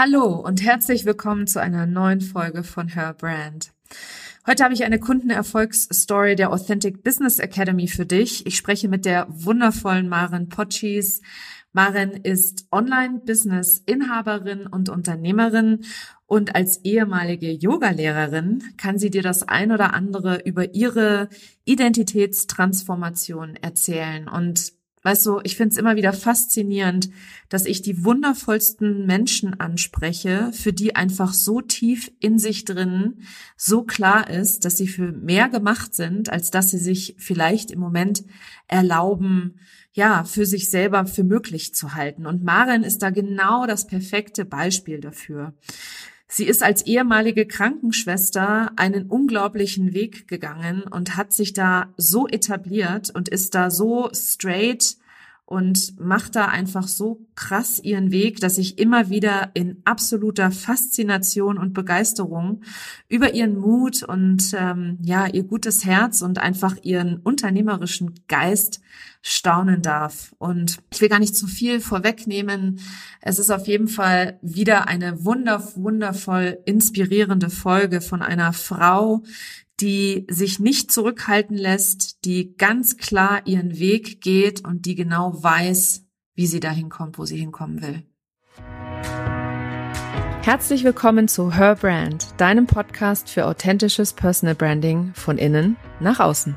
Hallo und herzlich willkommen zu einer neuen Folge von Her Brand. Heute habe ich eine Kundenerfolgsstory der Authentic Business Academy für dich. Ich spreche mit der wundervollen Maren Potschis. Maren ist Online-Business-Inhaberin und Unternehmerin und als ehemalige Yogalehrerin kann sie dir das ein oder andere über ihre Identitätstransformation erzählen. Und Weißt du, ich finde es immer wieder faszinierend, dass ich die wundervollsten Menschen anspreche, für die einfach so tief in sich drin so klar ist, dass sie für mehr gemacht sind, als dass sie sich vielleicht im Moment erlauben, ja, für sich selber für möglich zu halten. Und Maren ist da genau das perfekte Beispiel dafür. Sie ist als ehemalige Krankenschwester einen unglaublichen Weg gegangen und hat sich da so etabliert und ist da so straight und macht da einfach so krass ihren Weg, dass ich immer wieder in absoluter Faszination und Begeisterung über ihren Mut und ähm, ja ihr gutes Herz und einfach ihren unternehmerischen Geist staunen darf. Und ich will gar nicht zu viel vorwegnehmen. Es ist auf jeden Fall wieder eine wunder wundervoll inspirierende Folge von einer Frau, die sich nicht zurückhalten lässt, die ganz klar ihren Weg geht und die genau weiß, wie sie dahin kommt, wo sie hinkommen will. Herzlich willkommen zu Her Brand, deinem Podcast für authentisches Personal Branding von innen nach außen.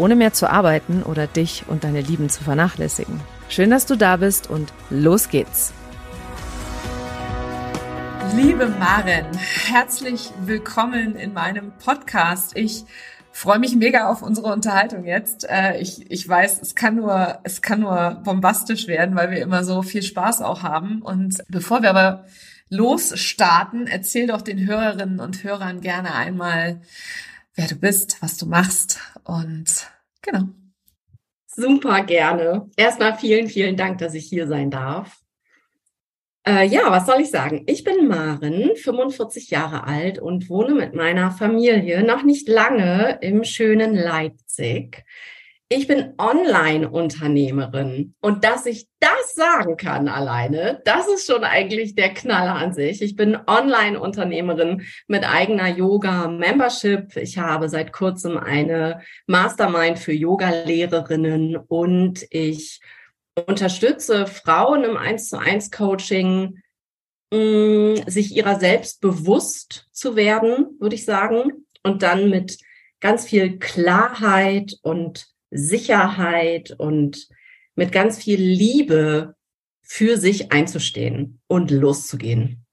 Ohne mehr zu arbeiten oder dich und deine Lieben zu vernachlässigen. Schön, dass du da bist und los geht's. Liebe Maren, herzlich willkommen in meinem Podcast. Ich freue mich mega auf unsere Unterhaltung jetzt. Äh, ich, ich weiß, es kann nur, es kann nur bombastisch werden, weil wir immer so viel Spaß auch haben. Und bevor wir aber losstarten, erzähl doch den Hörerinnen und Hörern gerne einmal, wer du bist, was du machst und genau. Super gerne. Erstmal vielen, vielen Dank, dass ich hier sein darf. Äh, ja, was soll ich sagen? Ich bin Maren, 45 Jahre alt und wohne mit meiner Familie noch nicht lange im schönen Leipzig. Ich bin Online-Unternehmerin und dass ich das sagen kann alleine, das ist schon eigentlich der Knaller an sich. Ich bin Online-Unternehmerin mit eigener Yoga-Membership. Ich habe seit kurzem eine Mastermind für Yoga-Lehrerinnen und ich unterstütze Frauen im 1 zu 1 Coaching, mm, sich ihrer selbst bewusst zu werden, würde ich sagen, und dann mit ganz viel Klarheit und Sicherheit und mit ganz viel Liebe für sich einzustehen und loszugehen.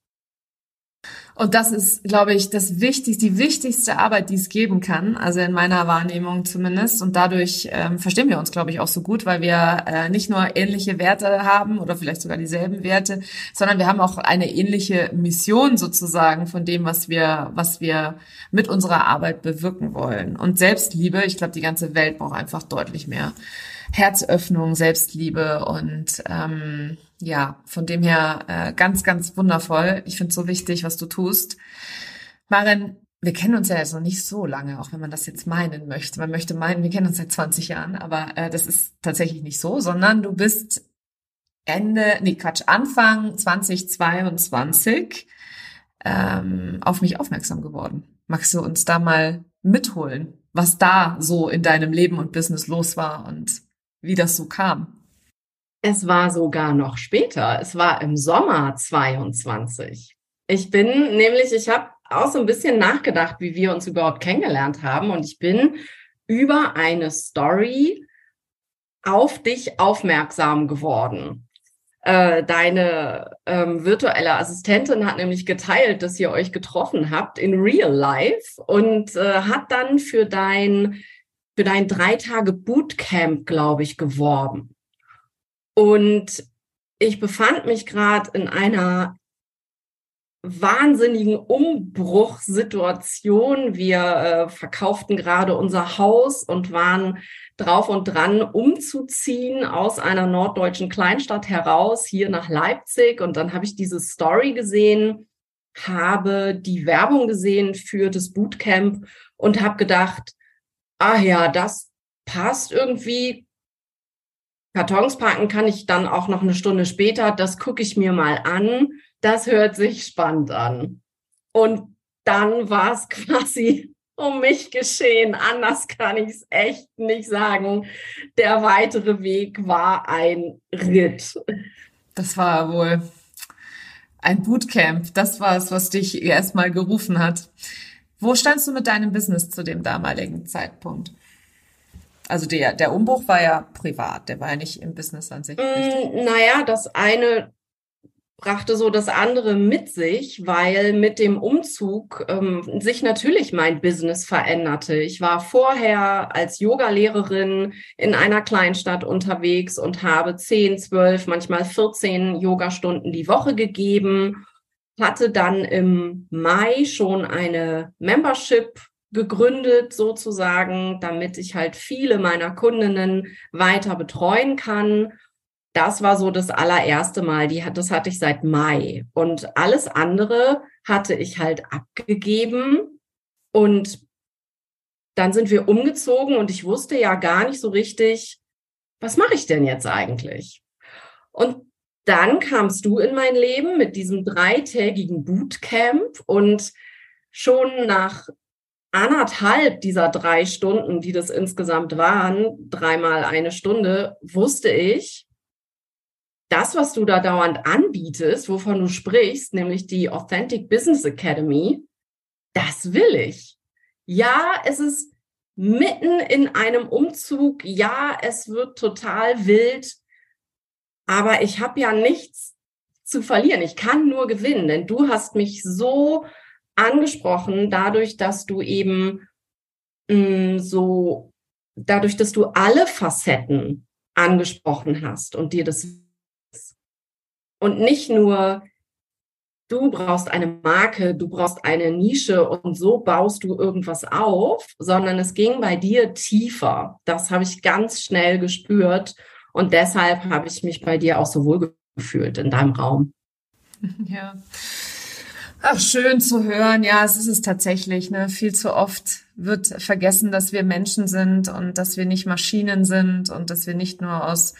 Und das ist, glaube ich, das wichtigste, die wichtigste Arbeit, die es geben kann, also in meiner Wahrnehmung zumindest. Und dadurch ähm, verstehen wir uns, glaube ich, auch so gut, weil wir äh, nicht nur ähnliche Werte haben oder vielleicht sogar dieselben Werte, sondern wir haben auch eine ähnliche Mission sozusagen von dem, was wir, was wir mit unserer Arbeit bewirken wollen. Und Selbstliebe, ich glaube, die ganze Welt braucht einfach deutlich mehr Herzöffnung, Selbstliebe und ähm, ja, von dem her äh, ganz, ganz wundervoll. Ich finde es so wichtig, was du tust. Maren, wir kennen uns ja jetzt noch nicht so lange, auch wenn man das jetzt meinen möchte. Man möchte meinen, wir kennen uns seit 20 Jahren, aber äh, das ist tatsächlich nicht so, sondern du bist Ende, nee, Quatsch, Anfang 2022 ähm, auf mich aufmerksam geworden. Magst du uns da mal mitholen, was da so in deinem Leben und Business los war und wie das so kam? Es war sogar noch später. Es war im Sommer 22. Ich bin nämlich, ich habe auch so ein bisschen nachgedacht, wie wir uns überhaupt kennengelernt haben. Und ich bin über eine Story auf dich aufmerksam geworden. Äh, deine ähm, virtuelle Assistentin hat nämlich geteilt, dass ihr euch getroffen habt in Real Life und äh, hat dann für dein für dein drei Tage Bootcamp, glaube ich, geworben. Und ich befand mich gerade in einer wahnsinnigen Umbruchssituation. Wir äh, verkauften gerade unser Haus und waren drauf und dran, umzuziehen aus einer norddeutschen Kleinstadt heraus hier nach Leipzig. Und dann habe ich diese Story gesehen, habe die Werbung gesehen für das Bootcamp und habe gedacht, ah ja, das passt irgendwie. Kartons packen kann ich dann auch noch eine Stunde später. Das gucke ich mir mal an. Das hört sich spannend an. Und dann war es quasi um mich geschehen. Anders kann ich es echt nicht sagen. Der weitere Weg war ein Ritt. Das war wohl ein Bootcamp. Das war es, was dich erstmal gerufen hat. Wo standst du mit deinem Business zu dem damaligen Zeitpunkt? Also der, der Umbruch war ja privat, der war ja nicht im Business an sich. Mm, naja, das eine brachte so das andere mit sich, weil mit dem Umzug ähm, sich natürlich mein Business veränderte. Ich war vorher als Yogalehrerin in einer Kleinstadt unterwegs und habe 10, 12, manchmal 14 Yogastunden die Woche gegeben, hatte dann im Mai schon eine Membership gegründet sozusagen, damit ich halt viele meiner Kundinnen weiter betreuen kann das war so das allererste Mal, die, das hatte ich seit Mai. Und alles andere hatte ich halt abgegeben. Und dann sind wir umgezogen und ich wusste ja gar nicht so richtig, was mache ich denn jetzt eigentlich? Und dann kamst du in mein Leben mit diesem dreitägigen Bootcamp und schon nach anderthalb dieser drei Stunden, die das insgesamt waren, dreimal eine Stunde, wusste ich, das, was du da dauernd anbietest, wovon du sprichst, nämlich die Authentic Business Academy, das will ich. Ja, es ist mitten in einem Umzug. Ja, es wird total wild. Aber ich habe ja nichts zu verlieren. Ich kann nur gewinnen, denn du hast mich so angesprochen, dadurch, dass du eben mh, mm, so, dadurch, dass du alle Facetten angesprochen hast und dir das und nicht nur, du brauchst eine Marke, du brauchst eine Nische und so baust du irgendwas auf, sondern es ging bei dir tiefer. Das habe ich ganz schnell gespürt und deshalb habe ich mich bei dir auch so wohl gefühlt in deinem Raum. Ja. Ach, schön zu hören. Ja, es ist es tatsächlich. Ne? Viel zu oft wird vergessen, dass wir Menschen sind und dass wir nicht Maschinen sind und dass wir nicht nur aus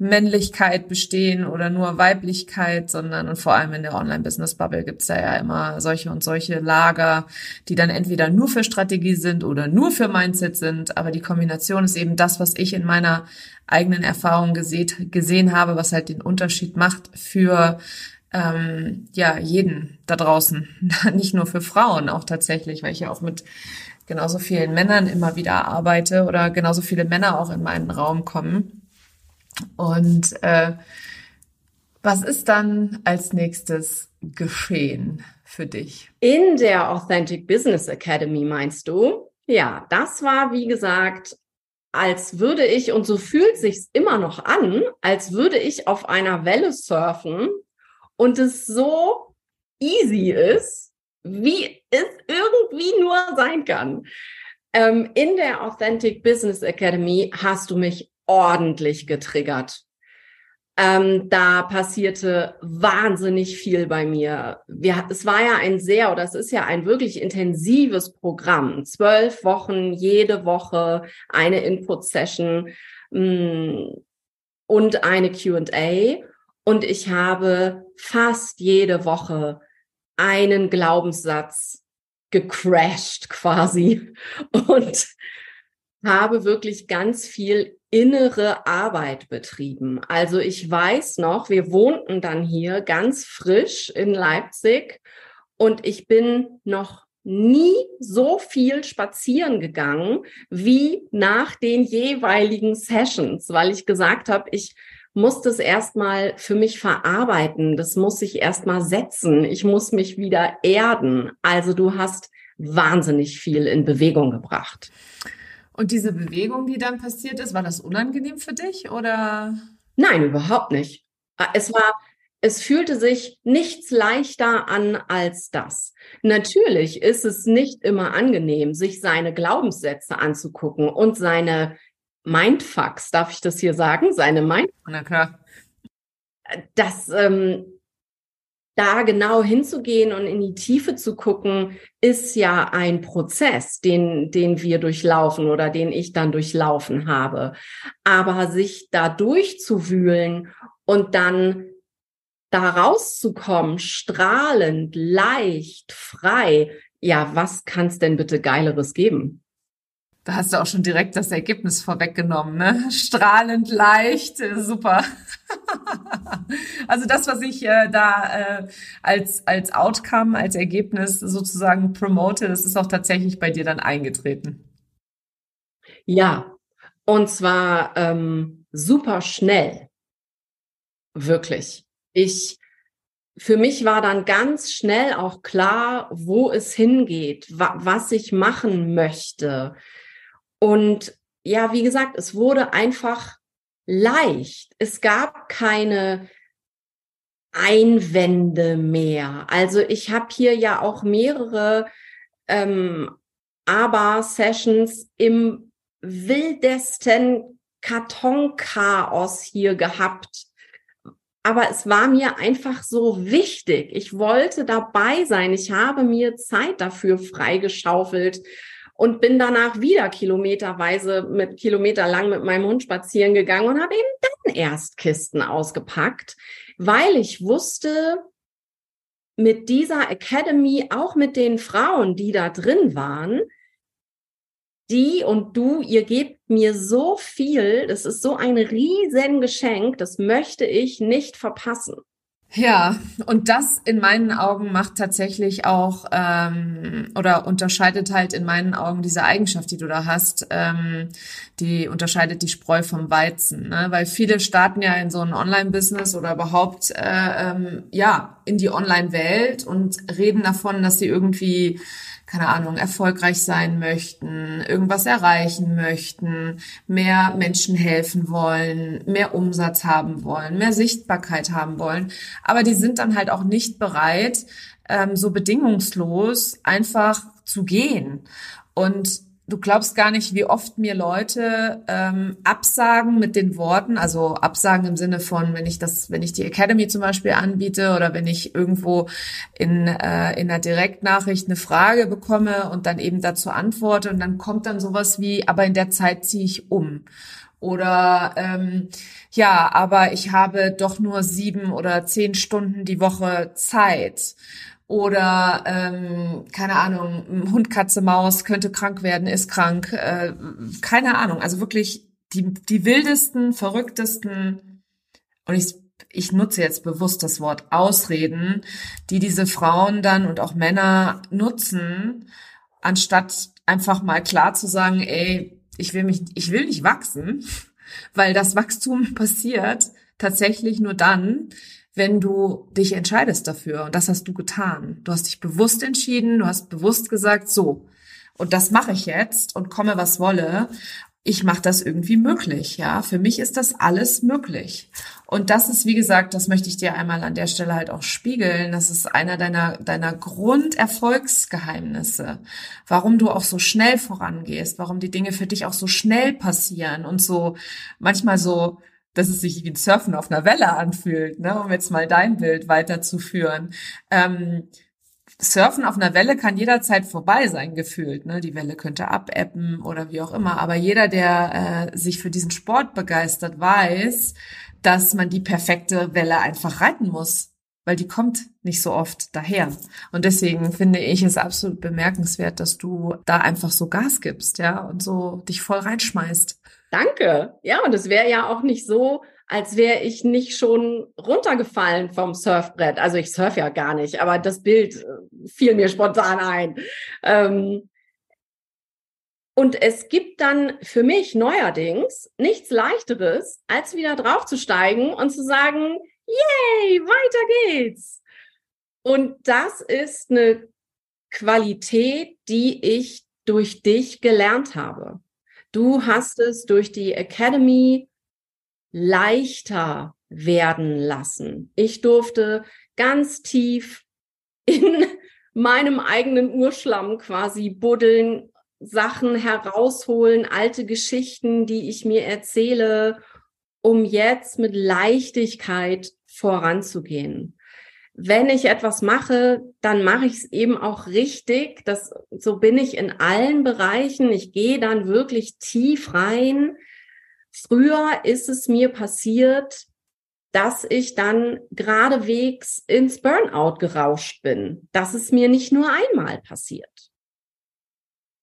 Männlichkeit bestehen oder nur Weiblichkeit, sondern und vor allem in der Online-Business-Bubble gibt's da ja immer solche und solche Lager, die dann entweder nur für Strategie sind oder nur für Mindset sind. Aber die Kombination ist eben das, was ich in meiner eigenen Erfahrung gesehen, gesehen habe, was halt den Unterschied macht für ähm, ja jeden da draußen, nicht nur für Frauen auch tatsächlich, weil ich ja auch mit genauso vielen Männern immer wieder arbeite oder genauso viele Männer auch in meinen Raum kommen und äh, was ist dann als nächstes geschehen für dich? In der Authentic Business Academy meinst du? Ja, das war wie gesagt, als würde ich und so fühlt sich's immer noch an, als würde ich auf einer Welle surfen und es so easy ist, wie es irgendwie nur sein kann. Ähm, in der Authentic Business Academy hast du mich ordentlich getriggert. Ähm, da passierte wahnsinnig viel bei mir. Wir, es war ja ein sehr, oder es ist ja ein wirklich intensives Programm. Zwölf Wochen, jede Woche eine Input-Session mm, und eine QA. Und ich habe fast jede Woche einen Glaubenssatz gecrashed quasi und habe wirklich ganz viel innere Arbeit betrieben. Also ich weiß noch, wir wohnten dann hier ganz frisch in Leipzig und ich bin noch nie so viel spazieren gegangen wie nach den jeweiligen Sessions, weil ich gesagt habe, ich muss das erstmal für mich verarbeiten, das muss ich erstmal setzen, ich muss mich wieder erden. Also du hast wahnsinnig viel in Bewegung gebracht. Und diese Bewegung, die dann passiert ist, war das unangenehm für dich oder? Nein, überhaupt nicht. Es war, es fühlte sich nichts leichter an als das. Natürlich ist es nicht immer angenehm, sich seine Glaubenssätze anzugucken und seine Mindfucks, darf ich das hier sagen? Seine Mind. Na klar. Das, ähm, da genau hinzugehen und in die Tiefe zu gucken, ist ja ein Prozess, den, den wir durchlaufen oder den ich dann durchlaufen habe. Aber sich da durchzuwühlen und dann da rauszukommen, strahlend, leicht, frei, ja, was kann es denn bitte Geileres geben? Da hast du auch schon direkt das Ergebnis vorweggenommen, ne? Strahlend leicht, äh, super. also das, was ich äh, da äh, als als Outcome, als Ergebnis sozusagen promote, das ist auch tatsächlich bei dir dann eingetreten. Ja, und zwar ähm, super schnell, wirklich ich, für mich war dann ganz schnell auch klar, wo es hingeht, wa was ich machen möchte. Und ja, wie gesagt, es wurde einfach leicht. Es gab keine Einwände mehr. Also ich habe hier ja auch mehrere ähm, ABBA-Sessions im wildesten Kartonchaos hier gehabt aber es war mir einfach so wichtig. Ich wollte dabei sein. Ich habe mir Zeit dafür freigeschaufelt und bin danach wieder kilometerweise mit Kilometer lang mit meinem Hund spazieren gegangen und habe eben dann erst Kisten ausgepackt, weil ich wusste, mit dieser Academy, auch mit den Frauen, die da drin waren, die und du, ihr gebt mir so viel, das ist so ein riesen Geschenk, das möchte ich nicht verpassen. Ja, und das in meinen Augen macht tatsächlich auch ähm, oder unterscheidet halt in meinen Augen diese Eigenschaft, die du da hast, ähm, die unterscheidet die Spreu vom Weizen, ne? weil viele starten ja in so ein Online-Business oder überhaupt äh, ähm, ja in die Online-Welt und reden davon, dass sie irgendwie keine Ahnung, erfolgreich sein möchten, irgendwas erreichen möchten, mehr Menschen helfen wollen, mehr Umsatz haben wollen, mehr Sichtbarkeit haben wollen. Aber die sind dann halt auch nicht bereit, ähm, so bedingungslos einfach zu gehen. Und du glaubst gar nicht, wie oft mir Leute ähm, absagen mit den Worten, also absagen im Sinne von, wenn ich das, wenn ich die Academy zum Beispiel anbiete oder wenn ich irgendwo in, äh, in einer Direktnachricht eine Frage bekomme und dann eben dazu antworte und dann kommt dann sowas wie, aber in der Zeit ziehe ich um. Oder ähm, ja, aber ich habe doch nur sieben oder zehn Stunden die Woche Zeit oder ähm, keine Ahnung, Hund, Katze, Maus könnte krank werden, ist krank, äh, keine Ahnung. Also wirklich die, die wildesten, verrücktesten und ich, ich nutze jetzt bewusst das Wort Ausreden, die diese Frauen dann und auch Männer nutzen, anstatt einfach mal klar zu sagen, ey, ich will mich, ich will nicht wachsen, weil das Wachstum passiert tatsächlich nur dann, wenn du dich entscheidest dafür. Und das hast du getan. Du hast dich bewusst entschieden, du hast bewusst gesagt, so, und das mache ich jetzt und komme, was wolle. Ich mache das irgendwie möglich, ja. Für mich ist das alles möglich. Und das ist, wie gesagt, das möchte ich dir einmal an der Stelle halt auch spiegeln. Das ist einer deiner, deiner Grunderfolgsgeheimnisse. Warum du auch so schnell vorangehst, warum die Dinge für dich auch so schnell passieren und so manchmal so dass es sich wie ein Surfen auf einer Welle anfühlt, ne, um jetzt mal dein Bild weiterzuführen. Ähm, Surfen auf einer Welle kann jederzeit vorbei sein, gefühlt. Ne? Die Welle könnte abebben oder wie auch immer. Aber jeder, der äh, sich für diesen Sport begeistert, weiß, dass man die perfekte Welle einfach reiten muss, weil die kommt nicht so oft daher. Und deswegen finde ich es absolut bemerkenswert, dass du da einfach so Gas gibst, ja, und so dich voll reinschmeißt. Danke. Ja, und es wäre ja auch nicht so, als wäre ich nicht schon runtergefallen vom Surfbrett. Also ich surf ja gar nicht, aber das Bild äh, fiel mir spontan ein. Ähm, und es gibt dann für mich neuerdings nichts leichteres, als wieder draufzusteigen und zu sagen, yay, weiter geht's. Und das ist eine Qualität, die ich durch dich gelernt habe. Du hast es durch die Academy leichter, werden lassen. Ich durfte ganz tief in meinem eigenen Urschlamm quasi buddeln, Sachen herausholen, alte Geschichten, die ich mir erzähle, um jetzt mit Leichtigkeit voranzugehen. Wenn ich etwas mache, dann mache ich es eben auch richtig. Das, so bin ich in allen Bereichen. Ich gehe dann wirklich tief rein. Früher ist es mir passiert, dass ich dann geradewegs ins Burnout gerauscht bin. Das ist mir nicht nur einmal passiert.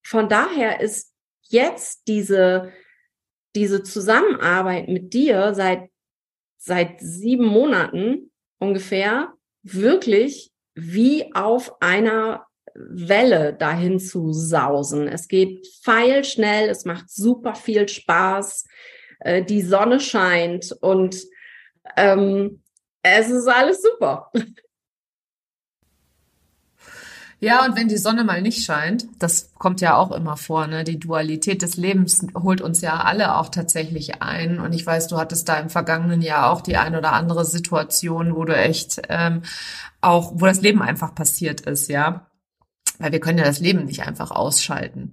Von daher ist jetzt diese, diese Zusammenarbeit mit dir seit, seit sieben Monaten ungefähr wirklich wie auf einer Welle dahin zu sausen. Es geht feilschnell, es macht super viel Spaß, äh, die Sonne scheint und ähm, es ist alles super. Ja, und wenn die Sonne mal nicht scheint, das kommt ja auch immer vor, ne? Die Dualität des Lebens holt uns ja alle auch tatsächlich ein. Und ich weiß, du hattest da im vergangenen Jahr auch die ein oder andere Situation, wo du echt ähm, auch, wo das Leben einfach passiert ist, ja weil wir können ja das Leben nicht einfach ausschalten,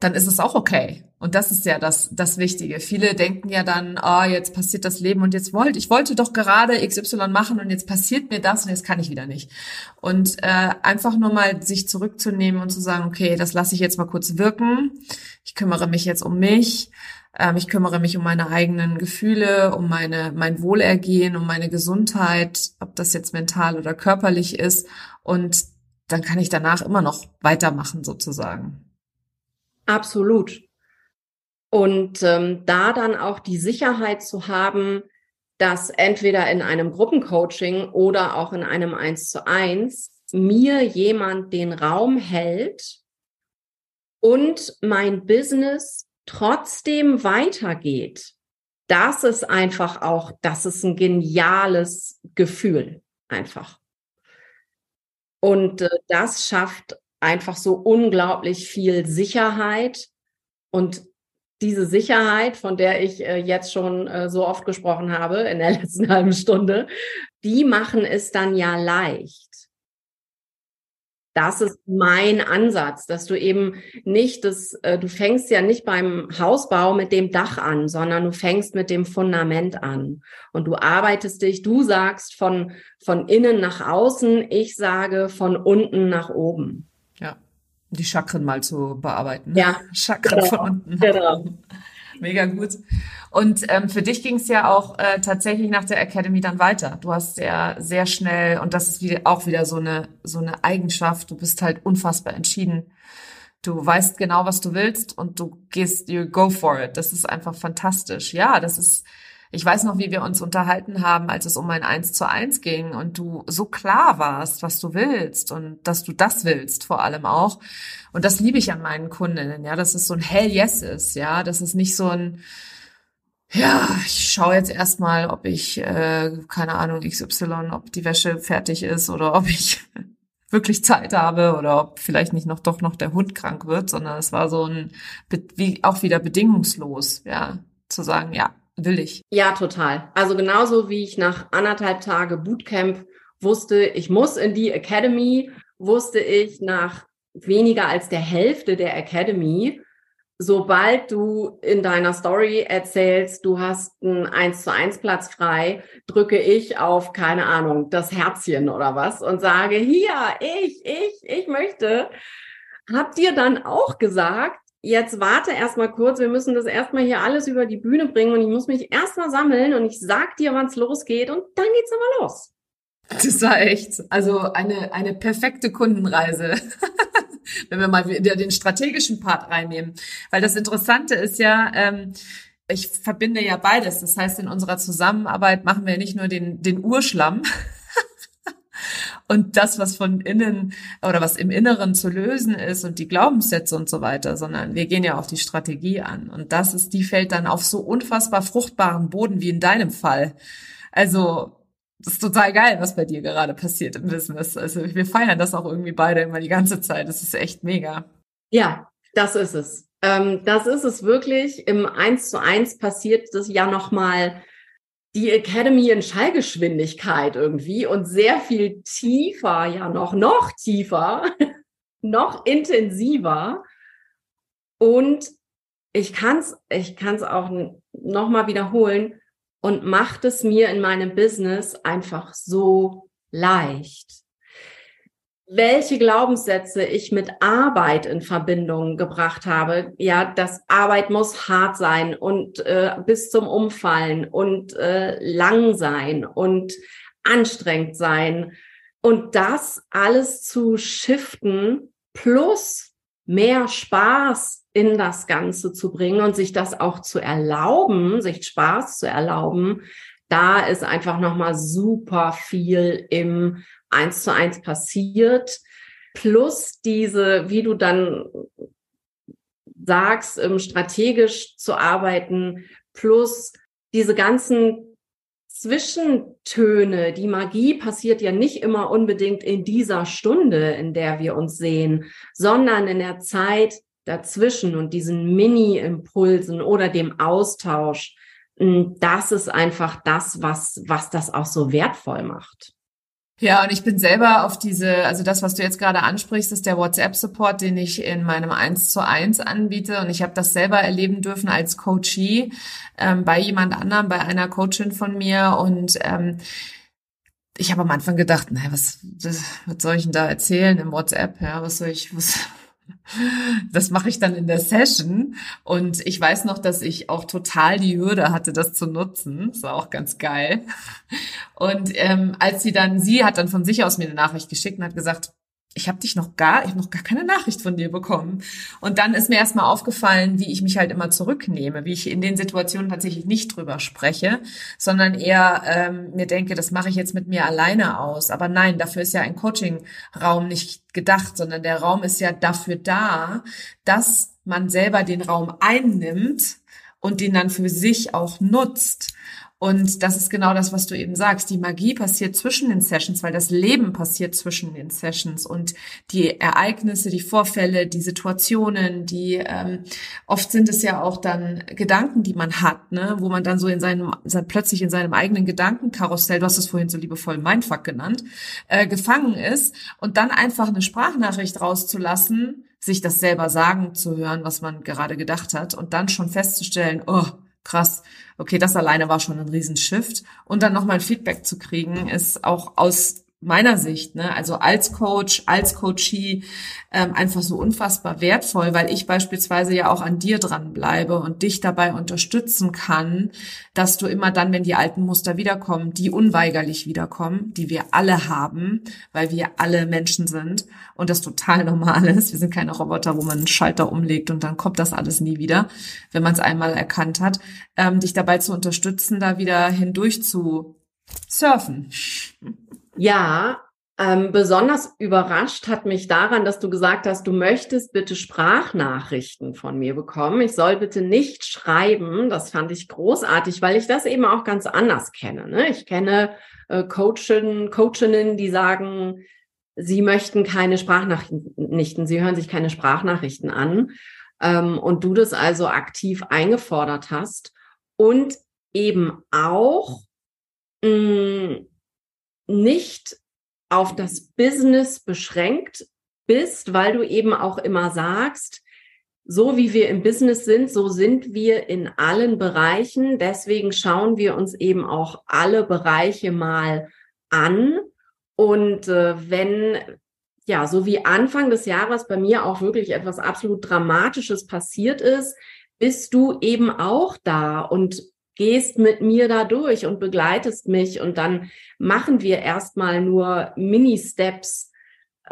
dann ist es auch okay. Und das ist ja das, das Wichtige. Viele denken ja dann, oh, jetzt passiert das Leben und jetzt wollte, ich wollte doch gerade XY machen und jetzt passiert mir das und jetzt kann ich wieder nicht. Und äh, einfach nur mal sich zurückzunehmen und zu sagen, okay, das lasse ich jetzt mal kurz wirken. Ich kümmere mich jetzt um mich. Ähm, ich kümmere mich um meine eigenen Gefühle, um meine, mein Wohlergehen, um meine Gesundheit, ob das jetzt mental oder körperlich ist. Und dann kann ich danach immer noch weitermachen sozusagen. Absolut. Und ähm, da dann auch die Sicherheit zu haben, dass entweder in einem Gruppencoaching oder auch in einem Eins zu eins mir jemand den Raum hält und mein Business trotzdem weitergeht. Das ist einfach auch, das ist ein geniales Gefühl einfach. Und äh, das schafft einfach so unglaublich viel Sicherheit. Und diese Sicherheit, von der ich äh, jetzt schon äh, so oft gesprochen habe in der letzten halben Stunde, die machen es dann ja leicht. Das ist mein Ansatz, dass du eben nicht das, äh, du fängst ja nicht beim Hausbau mit dem Dach an, sondern du fängst mit dem Fundament an. Und du arbeitest dich, du sagst von, von innen nach außen, ich sage von unten nach oben. Die Chakren mal zu bearbeiten. Ja. Chakren genau. von unten. Genau. Mega gut. Und ähm, für dich ging es ja auch äh, tatsächlich nach der Academy dann weiter. Du hast ja sehr schnell, und das ist wieder, auch wieder so eine, so eine Eigenschaft, du bist halt unfassbar entschieden. Du weißt genau, was du willst und du gehst, you go for it. Das ist einfach fantastisch. Ja, das ist, ich weiß noch, wie wir uns unterhalten haben, als es um ein Eins zu eins ging und du so klar warst, was du willst und dass du das willst, vor allem auch. Und das liebe ich an meinen Kundinnen, ja, dass es so ein Hell Yes ist, ja, dass es nicht so ein, ja, ich schaue jetzt erstmal, ob ich, äh, keine Ahnung, XY, ob die Wäsche fertig ist oder ob ich wirklich Zeit habe oder ob vielleicht nicht noch doch noch der Hund krank wird, sondern es war so ein, wie auch wieder bedingungslos, ja, zu sagen, ja, will ich. Ja, total. Also genauso wie ich nach anderthalb Tage Bootcamp wusste, ich muss in die Academy, wusste ich nach weniger als der Hälfte der Academy, sobald du in deiner Story erzählst, du hast einen 1 zu 1 Platz frei, drücke ich auf, keine Ahnung, das Herzchen oder was und sage, hier, ich, ich, ich möchte. Habt ihr dann auch gesagt, jetzt warte erstmal kurz, wir müssen das erstmal hier alles über die Bühne bringen und ich muss mich erstmal sammeln und ich sag dir, wann es losgeht und dann geht's aber los. Das war echt, also eine, eine perfekte Kundenreise. Wenn wir mal wieder den strategischen Part reinnehmen. Weil das Interessante ist ja, ähm, ich verbinde ja beides. Das heißt, in unserer Zusammenarbeit machen wir nicht nur den, den Urschlamm, und das, was von innen oder was im Inneren zu lösen ist und die Glaubenssätze und so weiter, sondern wir gehen ja auf die Strategie an. Und das ist, die fällt dann auf so unfassbar fruchtbaren Boden wie in deinem Fall. Also, das ist total geil, was bei dir gerade passiert im Business. Also, wir feiern das auch irgendwie beide immer die ganze Zeit. Das ist echt mega. Ja, das ist es. Ähm, das ist es wirklich. Im Eins zu eins passiert das ja nochmal die Academy in Schallgeschwindigkeit irgendwie und sehr viel tiefer, ja noch, noch tiefer, noch intensiver. Und ich kann es ich kann's auch nochmal wiederholen und macht es mir in meinem Business einfach so leicht welche Glaubenssätze ich mit Arbeit in Verbindung gebracht habe. Ja, dass Arbeit muss hart sein und äh, bis zum Umfallen und äh, lang sein und anstrengend sein. Und das alles zu shiften plus mehr Spaß in das Ganze zu bringen und sich das auch zu erlauben, sich Spaß zu erlauben, da ist einfach nochmal super viel im eins zu eins passiert. Plus diese, wie du dann sagst, strategisch zu arbeiten, plus diese ganzen Zwischentöne, die Magie passiert ja nicht immer unbedingt in dieser Stunde, in der wir uns sehen, sondern in der Zeit dazwischen und diesen Mini-Impulsen oder dem Austausch. Das ist einfach das, was, was das auch so wertvoll macht. Ja, und ich bin selber auf diese, also das, was du jetzt gerade ansprichst, ist der WhatsApp-Support, den ich in meinem 1 zu 1 anbiete. Und ich habe das selber erleben dürfen als Coachie ähm, bei jemand anderem, bei einer Coachin von mir. Und ähm, ich habe am Anfang gedacht, naja, was, was soll ich denn da erzählen im WhatsApp? Ja, was soll ich, was, das mache ich dann in der Session. Und ich weiß noch, dass ich auch total die Hürde hatte, das zu nutzen. Das war auch ganz geil. Und ähm, als sie dann, sie hat dann von sich aus mir eine Nachricht geschickt und hat gesagt, ich habe dich noch gar, ich habe noch gar keine Nachricht von dir bekommen. Und dann ist mir erstmal aufgefallen, wie ich mich halt immer zurücknehme, wie ich in den Situationen tatsächlich nicht drüber spreche, sondern eher ähm, mir denke, das mache ich jetzt mit mir alleine aus. Aber nein, dafür ist ja ein Coaching-Raum nicht gedacht, sondern der Raum ist ja dafür da, dass man selber den Raum einnimmt und den dann für sich auch nutzt. Und das ist genau das, was du eben sagst. Die Magie passiert zwischen den Sessions, weil das Leben passiert zwischen den Sessions. Und die Ereignisse, die Vorfälle, die Situationen, die ähm, oft sind es ja auch dann Gedanken, die man hat, ne, wo man dann so in seinem plötzlich in seinem eigenen Gedankenkarussell, du hast es vorhin so liebevoll Mindfuck genannt, äh, gefangen ist. Und dann einfach eine Sprachnachricht rauszulassen, sich das selber sagen zu hören, was man gerade gedacht hat und dann schon festzustellen, oh krass, okay, das alleine war schon ein Riesenshift. Und dann nochmal Feedback zu kriegen, ist auch aus meiner Sicht, ne, also als Coach, als Coachee, ähm, einfach so unfassbar wertvoll, weil ich beispielsweise ja auch an dir dran bleibe und dich dabei unterstützen kann, dass du immer dann, wenn die alten Muster wiederkommen, die unweigerlich wiederkommen, die wir alle haben, weil wir alle Menschen sind und das total normal ist. Wir sind keine Roboter, wo man einen Schalter umlegt und dann kommt das alles nie wieder, wenn man es einmal erkannt hat, ähm, dich dabei zu unterstützen, da wieder hindurch zu surfen. Ja, ähm, besonders überrascht hat mich daran, dass du gesagt hast, du möchtest bitte Sprachnachrichten von mir bekommen. Ich soll bitte nicht schreiben. Das fand ich großartig, weil ich das eben auch ganz anders kenne. Ne? Ich kenne äh, Coachen, Coachinnen, die sagen, sie möchten keine Sprachnachrichten, sie hören sich keine Sprachnachrichten an. Ähm, und du das also aktiv eingefordert hast und eben auch mh, mm, nicht auf das Business beschränkt bist, weil du eben auch immer sagst, so wie wir im Business sind, so sind wir in allen Bereichen. Deswegen schauen wir uns eben auch alle Bereiche mal an. Und äh, wenn, ja, so wie Anfang des Jahres bei mir auch wirklich etwas absolut Dramatisches passiert ist, bist du eben auch da und gehst mit mir da durch und begleitest mich und dann machen wir erstmal nur Mini-Steps,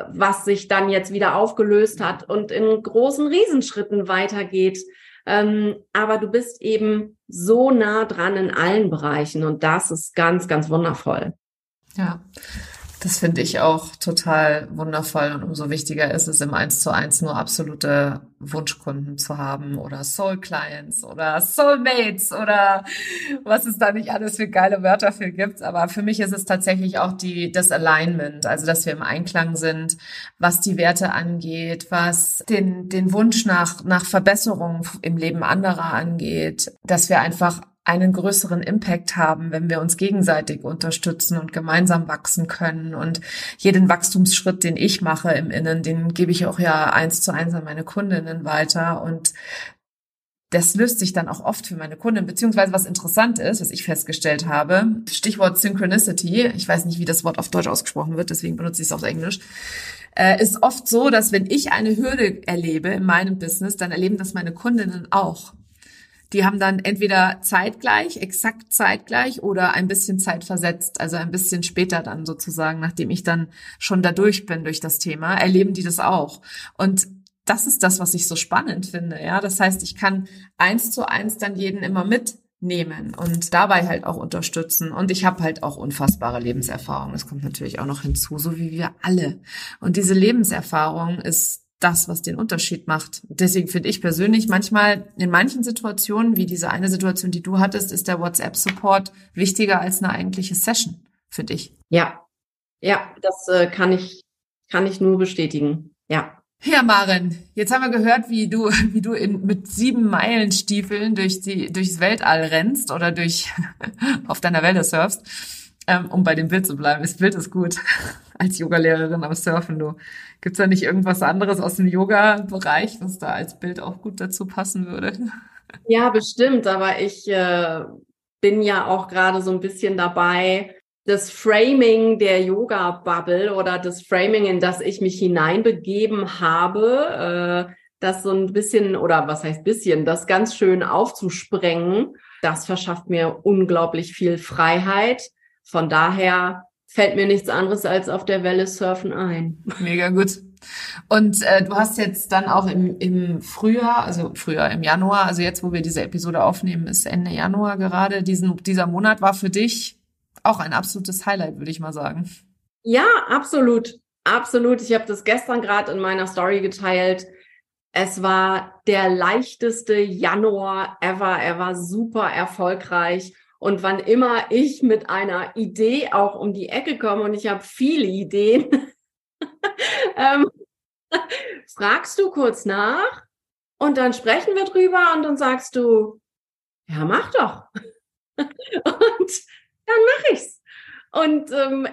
was sich dann jetzt wieder aufgelöst hat und in großen Riesenschritten weitergeht. Ähm, aber du bist eben so nah dran in allen Bereichen und das ist ganz, ganz wundervoll. Ja. Das finde ich auch total wundervoll und umso wichtiger ist es im 1 zu 1 nur absolute Wunschkunden zu haben oder Soul Clients oder Soulmates oder was es da nicht alles für geile Wörter für gibt. Aber für mich ist es tatsächlich auch die, das Alignment, also dass wir im Einklang sind, was die Werte angeht, was den, den Wunsch nach, nach Verbesserung im Leben anderer angeht, dass wir einfach einen größeren Impact haben, wenn wir uns gegenseitig unterstützen und gemeinsam wachsen können. Und jeden Wachstumsschritt, den ich mache im Innen, den gebe ich auch ja eins zu eins an meine Kundinnen weiter. Und das löst sich dann auch oft für meine Kunden, beziehungsweise was interessant ist, was ich festgestellt habe, Stichwort Synchronicity, ich weiß nicht, wie das Wort auf Deutsch ausgesprochen wird, deswegen benutze ich es auf Englisch, äh, ist oft so, dass wenn ich eine Hürde erlebe in meinem Business, dann erleben das meine Kundinnen auch. Die haben dann entweder zeitgleich, exakt zeitgleich oder ein bisschen Zeit versetzt, also ein bisschen später dann sozusagen, nachdem ich dann schon da durch bin durch das Thema, erleben die das auch. Und das ist das, was ich so spannend finde. Ja, das heißt, ich kann eins zu eins dann jeden immer mitnehmen und dabei halt auch unterstützen. Und ich habe halt auch unfassbare Lebenserfahrung. Das kommt natürlich auch noch hinzu, so wie wir alle. Und diese Lebenserfahrung ist das, was den Unterschied macht. Deswegen finde ich persönlich manchmal in manchen Situationen, wie diese eine Situation, die du hattest, ist der WhatsApp-Support wichtiger als eine eigentliche Session für dich. Ja, ja, das äh, kann ich kann ich nur bestätigen. Ja. Ja, Maren, jetzt haben wir gehört, wie du, wie du in, mit sieben Meilenstiefeln durch die, durchs Weltall rennst oder durch, auf deiner Welle surfst, ähm, um bei dem Bild zu bleiben. Das Bild ist gut. Als Yogalehrerin am Surfen, du. Gibt's da nicht irgendwas anderes aus dem Yoga-Bereich, was da als Bild auch gut dazu passen würde? Ja, bestimmt, aber ich äh, bin ja auch gerade so ein bisschen dabei, das Framing der Yoga-Bubble oder das Framing, in das ich mich hineinbegeben habe, äh, das so ein bisschen, oder was heißt bisschen, das ganz schön aufzusprengen, das verschafft mir unglaublich viel Freiheit. Von daher fällt mir nichts anderes als auf der Welle surfen ein. Mega gut. Und äh, du hast jetzt dann auch im, im Frühjahr, also früher im Januar, also jetzt, wo wir diese Episode aufnehmen, ist Ende Januar gerade. Diesen, dieser Monat war für dich auch ein absolutes Highlight, würde ich mal sagen. Ja, absolut. Absolut. Ich habe das gestern gerade in meiner Story geteilt. Es war der leichteste Januar ever. Er war super erfolgreich. Und wann immer ich mit einer Idee auch um die Ecke komme, und ich habe viele Ideen, ähm, fragst du kurz nach und dann sprechen wir drüber und dann sagst du, ja, mach doch. und dann mache ich's. Und ähm,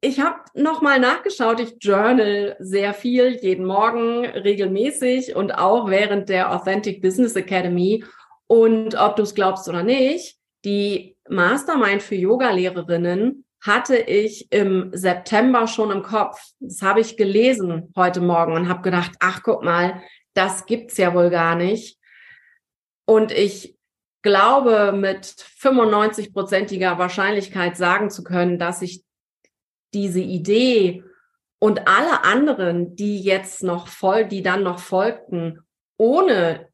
ich habe nochmal nachgeschaut, ich journal sehr viel, jeden Morgen regelmäßig und auch während der Authentic Business Academy. Und ob du es glaubst oder nicht, die Mastermind für Yoga-Lehrerinnen hatte ich im September schon im Kopf. Das habe ich gelesen heute Morgen und habe gedacht, ach guck mal, das gibt's ja wohl gar nicht. Und ich glaube, mit 95-prozentiger Wahrscheinlichkeit sagen zu können, dass ich diese Idee und alle anderen, die jetzt noch voll, die dann noch folgten, ohne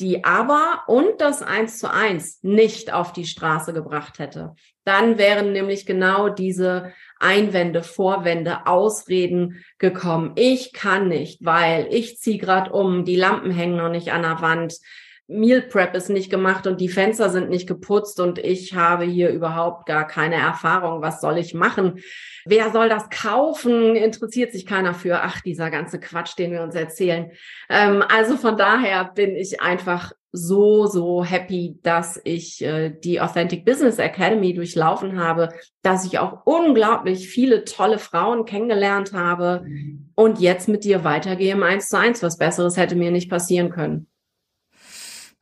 die aber und das eins zu eins nicht auf die Straße gebracht hätte. Dann wären nämlich genau diese Einwände, Vorwände, Ausreden gekommen. Ich kann nicht, weil ich zieh grad um, die Lampen hängen noch nicht an der Wand, Meal Prep ist nicht gemacht und die Fenster sind nicht geputzt und ich habe hier überhaupt gar keine Erfahrung. Was soll ich machen? Wer soll das kaufen? Interessiert sich keiner für. Ach, dieser ganze Quatsch, den wir uns erzählen. Ähm, also von daher bin ich einfach so, so happy, dass ich äh, die Authentic Business Academy durchlaufen habe, dass ich auch unglaublich viele tolle Frauen kennengelernt habe und jetzt mit dir weitergehe im Eins zu eins. Was Besseres hätte mir nicht passieren können.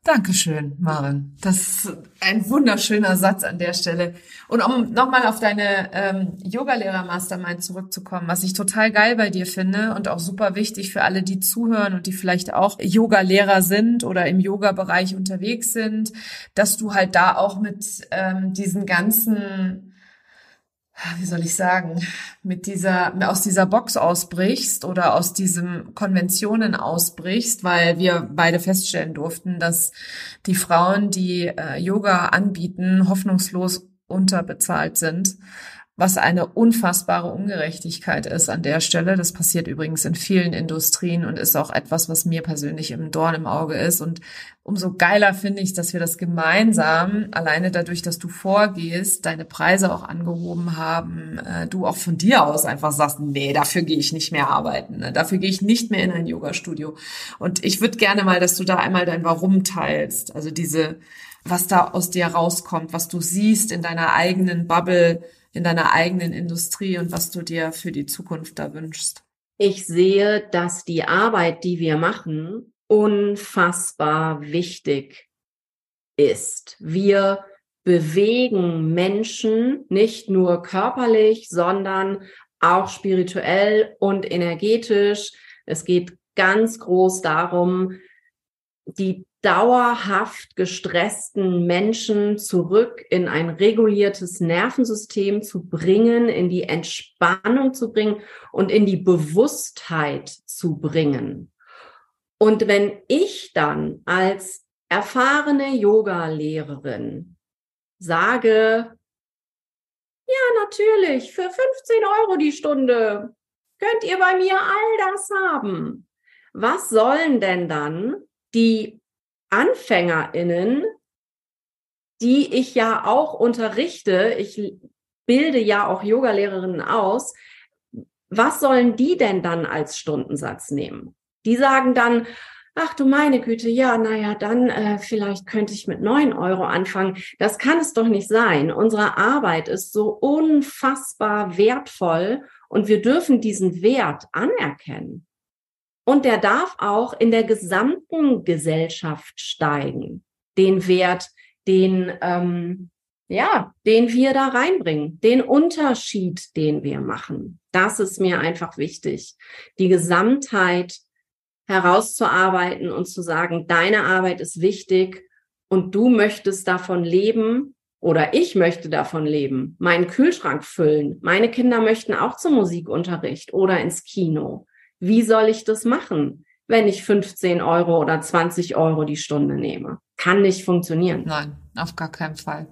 Dankeschön, Maren. Das ist ein wunderschöner Satz an der Stelle. Und um nochmal auf deine ähm, Yoga-Lehrer-Mastermind zurückzukommen, was ich total geil bei dir finde und auch super wichtig für alle, die zuhören und die vielleicht auch Yoga-Lehrer sind oder im Yoga-Bereich unterwegs sind, dass du halt da auch mit ähm, diesen ganzen wie soll ich sagen, mit dieser, aus dieser Box ausbrichst oder aus diesen Konventionen ausbrichst, weil wir beide feststellen durften, dass die Frauen, die äh, Yoga anbieten, hoffnungslos unterbezahlt sind was eine unfassbare Ungerechtigkeit ist an der Stelle. Das passiert übrigens in vielen Industrien und ist auch etwas, was mir persönlich im Dorn im Auge ist. Und umso geiler finde ich, dass wir das gemeinsam, alleine dadurch, dass du vorgehst, deine Preise auch angehoben haben, äh, du auch von dir aus einfach sagst, nee, dafür gehe ich nicht mehr arbeiten, ne? dafür gehe ich nicht mehr in ein Yoga-Studio. Und ich würde gerne mal, dass du da einmal dein Warum teilst, also diese, was da aus dir rauskommt, was du siehst in deiner eigenen Bubble, in deiner eigenen Industrie und was du dir für die Zukunft da wünschst? Ich sehe, dass die Arbeit, die wir machen, unfassbar wichtig ist. Wir bewegen Menschen nicht nur körperlich, sondern auch spirituell und energetisch. Es geht ganz groß darum, die dauerhaft gestressten Menschen zurück in ein reguliertes Nervensystem zu bringen, in die Entspannung zu bringen und in die Bewusstheit zu bringen. Und wenn ich dann als erfahrene Yoga-Lehrerin sage, ja, natürlich, für 15 Euro die Stunde könnt ihr bei mir all das haben. Was sollen denn dann die AnfängerInnen, die ich ja auch unterrichte, ich bilde ja auch Yogalehrerinnen aus, was sollen die denn dann als Stundensatz nehmen? Die sagen dann, ach du meine Güte, ja, naja, dann äh, vielleicht könnte ich mit neun Euro anfangen. Das kann es doch nicht sein. Unsere Arbeit ist so unfassbar wertvoll und wir dürfen diesen Wert anerkennen. Und der darf auch in der gesamten Gesellschaft steigen. Den Wert, den, ähm, ja, den wir da reinbringen, den Unterschied, den wir machen. Das ist mir einfach wichtig. Die Gesamtheit herauszuarbeiten und zu sagen, deine Arbeit ist wichtig und du möchtest davon leben oder ich möchte davon leben, meinen Kühlschrank füllen. Meine Kinder möchten auch zum Musikunterricht oder ins Kino. Wie soll ich das machen, wenn ich 15 Euro oder 20 Euro die Stunde nehme? Kann nicht funktionieren. Nein, auf gar keinen Fall.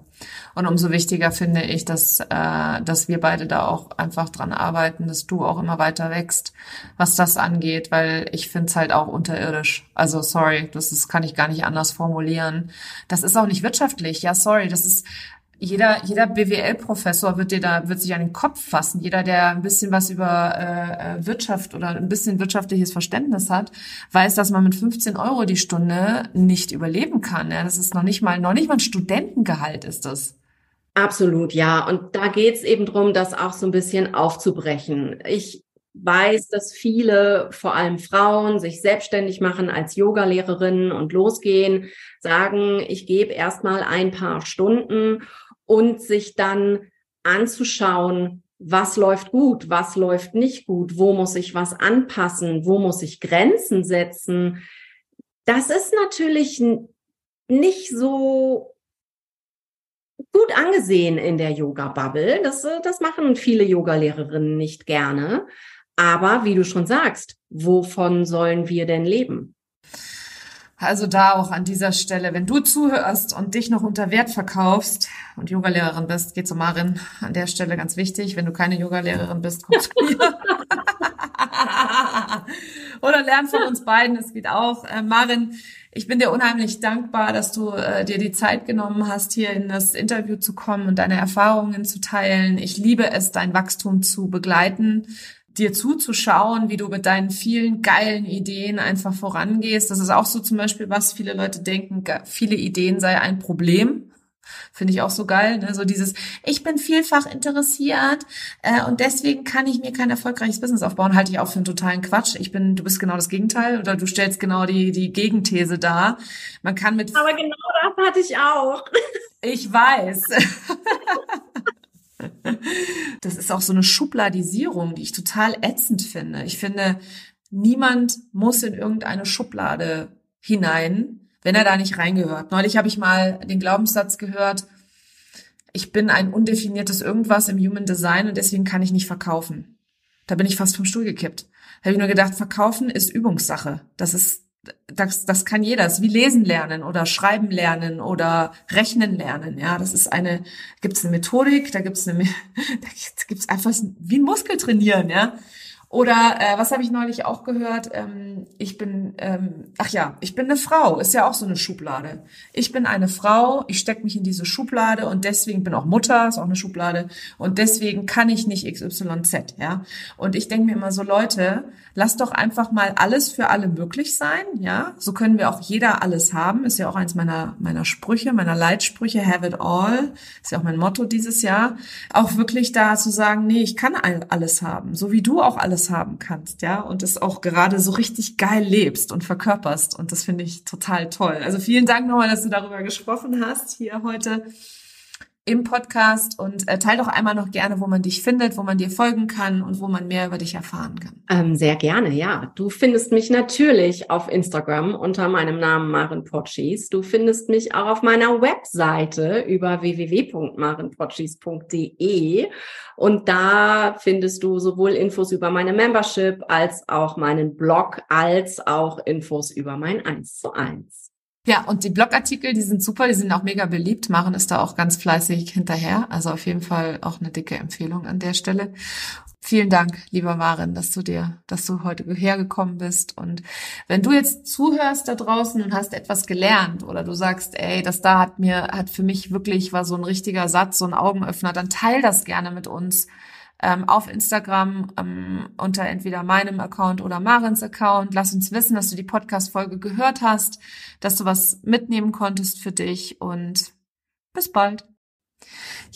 Und umso wichtiger finde ich, dass, äh, dass wir beide da auch einfach dran arbeiten, dass du auch immer weiter wächst, was das angeht, weil ich finde es halt auch unterirdisch. Also sorry, das ist, kann ich gar nicht anders formulieren. Das ist auch nicht wirtschaftlich. Ja, sorry, das ist jeder, jeder BWL-Professor wird dir da, wird sich an den Kopf fassen. Jeder, der ein bisschen was über äh, Wirtschaft oder ein bisschen wirtschaftliches Verständnis hat, weiß, dass man mit 15 Euro die Stunde nicht überleben kann. Ja? Das ist noch nicht mal, noch nicht mal ein Studentengehalt ist das. Absolut, ja. Und da geht's eben drum, das auch so ein bisschen aufzubrechen. Ich weiß, dass viele, vor allem Frauen, sich selbstständig machen als Yogalehrerinnen und losgehen, sagen, ich gebe erstmal ein paar Stunden und sich dann anzuschauen, was läuft gut, was läuft nicht gut, wo muss ich was anpassen, wo muss ich Grenzen setzen. Das ist natürlich nicht so gut angesehen in der Yoga-Bubble. Das, das machen viele Yogalehrerinnen nicht gerne. Aber wie du schon sagst, wovon sollen wir denn leben? Also da auch an dieser Stelle, wenn du zuhörst und dich noch unter Wert verkaufst und Yogalehrerin bist, geh zu Marin. An der Stelle ganz wichtig, wenn du keine Yogalehrerin bist, komm zu mir. Oder lern von uns beiden, es geht auch. Äh, Marin, ich bin dir unheimlich dankbar, dass du äh, dir die Zeit genommen hast, hier in das Interview zu kommen und deine Erfahrungen zu teilen. Ich liebe es, dein Wachstum zu begleiten dir zuzuschauen, wie du mit deinen vielen geilen Ideen einfach vorangehst. Das ist auch so zum Beispiel, was viele Leute denken, viele Ideen sei ein Problem. Finde ich auch so geil, ne? so dieses, ich bin vielfach interessiert äh, und deswegen kann ich mir kein erfolgreiches Business aufbauen, halte ich auch für einen totalen Quatsch. Ich bin, du bist genau das Gegenteil oder du stellst genau die, die Gegenthese dar. Man kann mit... Aber genau das hatte ich auch. Ich weiß. Das ist auch so eine Schubladisierung, die ich total ätzend finde. Ich finde, niemand muss in irgendeine Schublade hinein, wenn er da nicht reingehört. Neulich habe ich mal den Glaubenssatz gehört, ich bin ein undefiniertes Irgendwas im Human Design und deswegen kann ich nicht verkaufen. Da bin ich fast vom Stuhl gekippt. Habe ich nur gedacht, verkaufen ist Übungssache. Das ist das, das kann jeder. Das ist wie lesen lernen oder schreiben lernen oder rechnen lernen. Ja, das ist eine, gibt es eine Methodik, da gibt es eine, da gibt es einfach wie ein Muskel trainieren. Ja, oder äh, was habe ich neulich auch gehört? Ähm, ich bin, ähm, ach ja, ich bin eine Frau, ist ja auch so eine Schublade. Ich bin eine Frau, ich stecke mich in diese Schublade und deswegen bin auch Mutter, ist auch eine Schublade und deswegen kann ich nicht XYZ, ja. Und ich denke mir immer so, Leute, lasst doch einfach mal alles für alle möglich sein, ja. So können wir auch jeder alles haben, ist ja auch eins meiner meiner Sprüche, meiner Leitsprüche, have it all, ist ja auch mein Motto dieses Jahr. Auch wirklich da zu sagen, nee, ich kann alles haben, so wie du auch alles alles haben kannst, ja, und es auch gerade so richtig geil lebst und verkörperst. Und das finde ich total toll. Also vielen Dank nochmal, dass du darüber gesprochen hast hier heute im Podcast und äh, teil doch einmal noch gerne, wo man dich findet, wo man dir folgen kann und wo man mehr über dich erfahren kann. Ähm, sehr gerne, ja. Du findest mich natürlich auf Instagram unter meinem Namen Maren Potschis. Du findest mich auch auf meiner Webseite über www.marenpotschis.de und da findest du sowohl Infos über meine Membership als auch meinen Blog als auch Infos über mein 1 zu 1. Ja, und die Blogartikel, die sind super, die sind auch mega beliebt. Maren ist da auch ganz fleißig hinterher. Also auf jeden Fall auch eine dicke Empfehlung an der Stelle. Vielen Dank, lieber Maren, dass du dir, dass du heute hergekommen bist. Und wenn du jetzt zuhörst da draußen und hast etwas gelernt oder du sagst, ey, das da hat mir, hat für mich wirklich war so ein richtiger Satz, so ein Augenöffner, dann teil das gerne mit uns ähm, auf Instagram ähm, unter entweder meinem Account oder Marins Account. Lass uns wissen, dass du die Podcast-Folge gehört hast, dass du was mitnehmen konntest für dich und bis bald.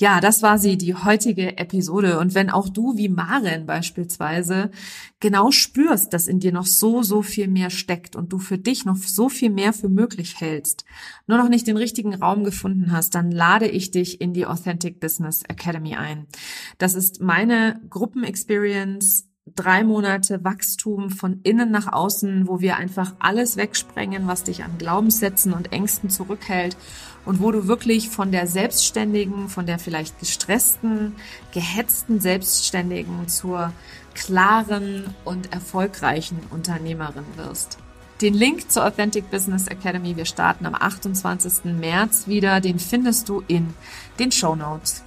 Ja, das war sie, die heutige Episode. Und wenn auch du wie Maren beispielsweise genau spürst, dass in dir noch so, so viel mehr steckt und du für dich noch so viel mehr für möglich hältst, nur noch nicht den richtigen Raum gefunden hast, dann lade ich dich in die Authentic Business Academy ein. Das ist meine Gruppenexperience drei Monate Wachstum von innen nach außen, wo wir einfach alles wegsprengen, was dich an Glaubenssätzen und Ängsten zurückhält und wo du wirklich von der selbstständigen, von der vielleicht gestressten, gehetzten Selbstständigen zur klaren und erfolgreichen Unternehmerin wirst. Den Link zur Authentic Business Academy, wir starten am 28. März wieder, den findest du in den Show Notes.